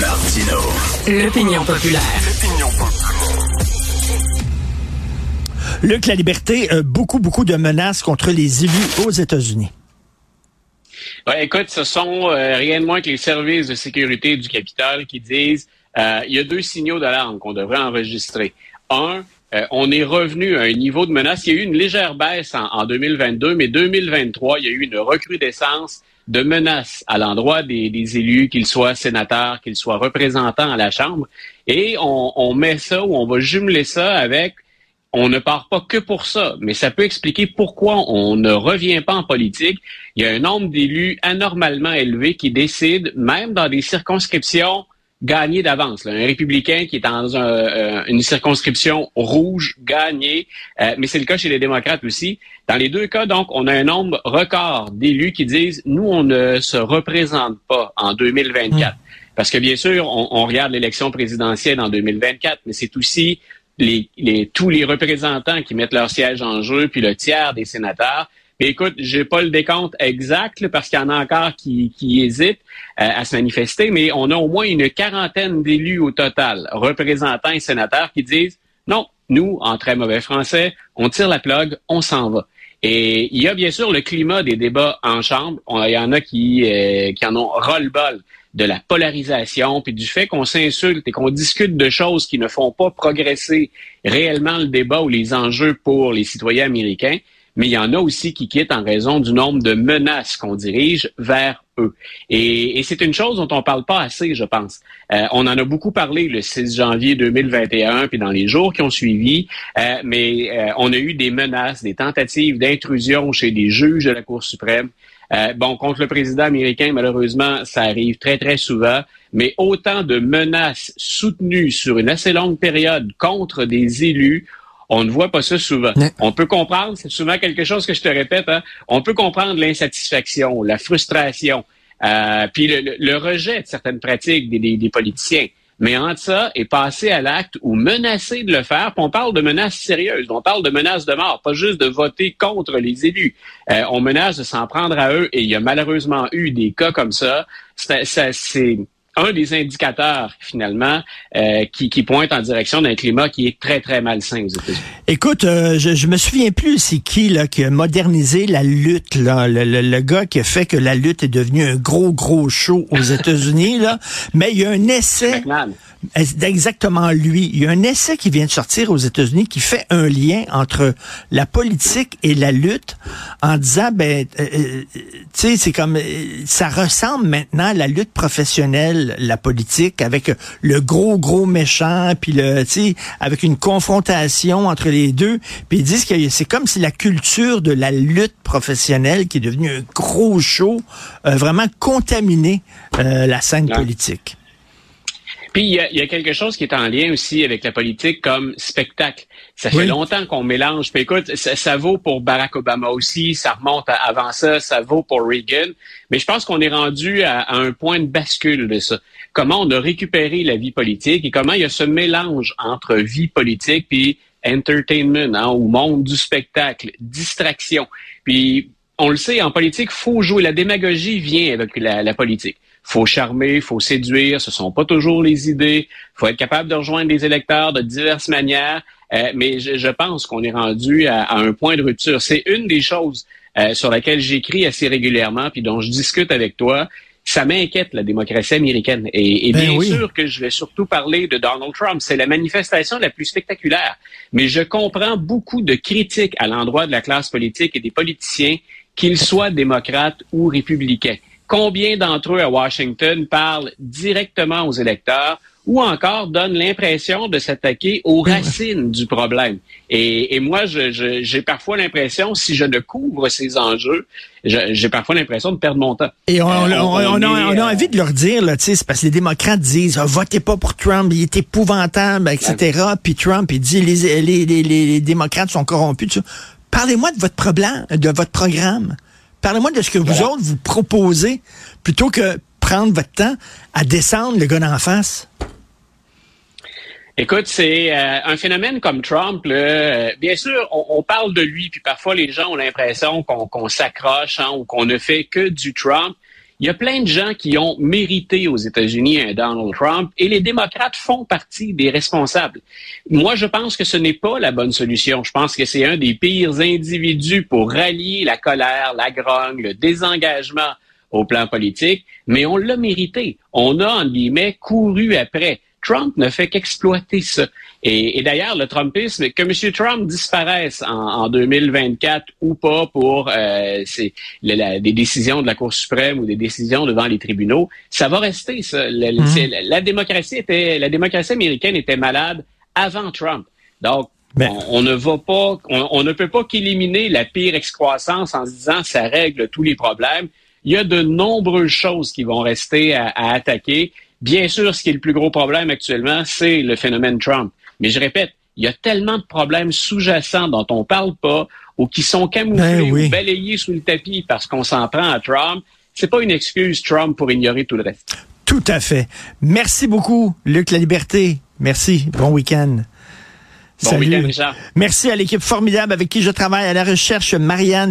Martino. L'opinion populaire. Luc, la liberté, euh, beaucoup, beaucoup de menaces contre les élus aux États-Unis. Ouais, écoute, ce sont euh, rien de moins que les services de sécurité du Capitole qui disent euh, il y a deux signaux d'alarme qu'on devrait enregistrer. Un, euh, on est revenu à un niveau de menace. Il y a eu une légère baisse en, en 2022, mais 2023, il y a eu une recrudescence de menaces à l'endroit des, élus, qu'ils soient sénateurs, qu'ils soient représentants à la Chambre. Et on, on met ça ou on va jumeler ça avec on ne part pas que pour ça, mais ça peut expliquer pourquoi on ne revient pas en politique. Il y a un nombre d'élus anormalement élevé qui décident, même dans des circonscriptions gagnées d'avance. Un républicain qui est dans un, euh, une circonscription rouge, gagné, euh, mais c'est le cas chez les démocrates aussi. Dans les deux cas, donc, on a un nombre record d'élus qui disent, nous, on ne se représente pas en 2024. Mmh. Parce que bien sûr, on, on regarde l'élection présidentielle en 2024, mais c'est aussi les, les, tous les représentants qui mettent leur siège en jeu, puis le tiers des sénateurs. Écoute, j'ai pas le décompte exact parce qu'il y en a encore qui, qui hésitent euh, à se manifester, mais on a au moins une quarantaine d'élus au total, représentants et sénateurs, qui disent non, nous, en très mauvais français, on tire la plug, on s'en va. Et il y a bien sûr le climat des débats en chambre. il y en a qui, euh, qui en ont ras-le-bol de la polarisation, puis du fait qu'on s'insulte et qu'on discute de choses qui ne font pas progresser réellement le débat ou les enjeux pour les citoyens américains, mais il y en a aussi qui quittent en raison du nombre de menaces qu'on dirige vers eux. Et, et c'est une chose dont on parle pas assez, je pense. Euh, on en a beaucoup parlé le 6 janvier 2021, puis dans les jours qui ont suivi, euh, mais euh, on a eu des menaces, des tentatives d'intrusion chez des juges de la Cour suprême. Bon, contre le président américain, malheureusement, ça arrive très, très souvent, mais autant de menaces soutenues sur une assez longue période contre des élus, on ne voit pas ça souvent. On peut comprendre, c'est souvent quelque chose que je te répète, hein, on peut comprendre l'insatisfaction, la frustration, euh, puis le, le, rejet de certaines pratiques des, des, des politiciens. Mais entre ça et passer à l'acte ou menacer de le faire, on parle de menaces sérieuses, on parle de menaces de mort, pas juste de voter contre les élus. Euh, on menace de s'en prendre à eux et il y a malheureusement eu des cas comme ça. C'est un des indicateurs finalement euh, qui, qui pointe en direction d'un climat qui est très très malsain aux États-Unis. Écoute, euh, je, je me souviens plus c'est qui là qui a modernisé la lutte là, le, le, le, gars qui a fait que la lutte est devenue un gros gros show aux États-Unis là, mais il y a un essai. McMahon. Exactement lui. Il y a un essai qui vient de sortir aux États-Unis qui fait un lien entre la politique et la lutte en disant ben euh, euh, tu sais c'est comme euh, ça ressemble maintenant à la lutte professionnelle la politique avec le gros gros méchant puis le avec une confrontation entre les deux puis ils disent que c'est comme si la culture de la lutte professionnelle qui est devenue un gros show euh, vraiment contaminé euh, la scène politique. Puis il y, a, y, a, quelque chose qui est en lien aussi avec la politique comme spectacle. Ça fait oui. longtemps qu'on mélange. Puis écoute, ça, ça, vaut pour Barack Obama aussi, ça remonte à, avant ça, ça vaut pour Reagan. Mais je pense qu'on est rendu à, à, un point de bascule de ça. Comment on a récupéré la vie politique et comment il y a ce mélange entre vie politique puis entertainment, hein, ou monde du spectacle, distraction. Puis on le sait, en politique, faut jouer. La démagogie vient avec la, la politique faut charmer, faut séduire, ce sont pas toujours les idées, faut être capable de rejoindre les électeurs de diverses manières, euh, mais je, je pense qu'on est rendu à, à, un point de rupture. C'est une des choses euh, sur laquelle j'écris assez régulièrement, puis dont je discute avec toi. Ça m'inquiète, la démocratie américaine. Et, et ben bien oui. sûr que je vais surtout parler de Donald Trump. C'est la manifestation la plus spectaculaire. Mais je comprends beaucoup de critiques à l'endroit de la classe politique et des politiciens, qu'ils soient démocrates ou républicains combien d'entre eux à Washington parlent directement aux électeurs ou encore donnent l'impression de s'attaquer aux racines du problème? Et, et moi, j'ai je, parfois l'impression, si je ne couvre ces enjeux, j'ai parfois l'impression de perdre mon temps. Et on, euh, on, on, on a, a, euh, envie de leur dire, là, c'est parce que les démocrates disent ah, votez pas pour Trump, il est épouvantable, etc. Puis Trump, il dit les, les, les, les démocrates sont corrompus. Parlez-moi de votre problème, de votre programme. Parlez-moi de ce que vous autres vous proposez plutôt que prendre votre temps à descendre le gars d'en face. Écoute, c'est euh, un phénomène comme Trump. Là, euh, bien sûr, on, on, parle de lui, puis parfois les gens ont l'impression qu'on qu s'accroche hein, ou qu'on ne fait que du Trump. Il y a plein de gens qui ont mérité aux États-Unis un Donald Trump et les démocrates font partie des responsables. Moi, je pense que ce n'est pas la bonne solution. Je pense que c'est un des pires individus pour rallier la colère, la grogne, le désengagement au plan politique, mais on l'a mérité. On a, en guillemets, couru après. Trump ne fait qu'exploiter ça. Et, d'ailleurs, le Trumpisme, que M. Trump disparaisse en, 2024 ou pas pour euh, des décisions de la Cour suprême ou des décisions devant les tribunaux, ça va rester. Ça. La, mhm. la, démocratie était, la démocratie américaine était malade avant Trump. Donc, on, ne va pas, on, ne peut pas qu'éliminer la pire excroissance en se disant ça règle tous les problèmes. Il y a de nombreuses choses qui vont rester à attaquer. Bien sûr, ce qui est le plus gros problème actuellement, c'est le phénomène Trump. Mais je répète, il y a tellement de problèmes sous-jacents dont on parle pas ou qui sont camouflés ben ou balayés sous le tapis parce qu'on s'en prend à Trump. C'est pas une excuse, Trump, pour ignorer tout le reste. Tout à fait. Merci beaucoup, Luc La Liberté. Merci. Bon week-end. Bon. Merci à l'équipe formidable avec qui je travaille à la recherche, Marianne.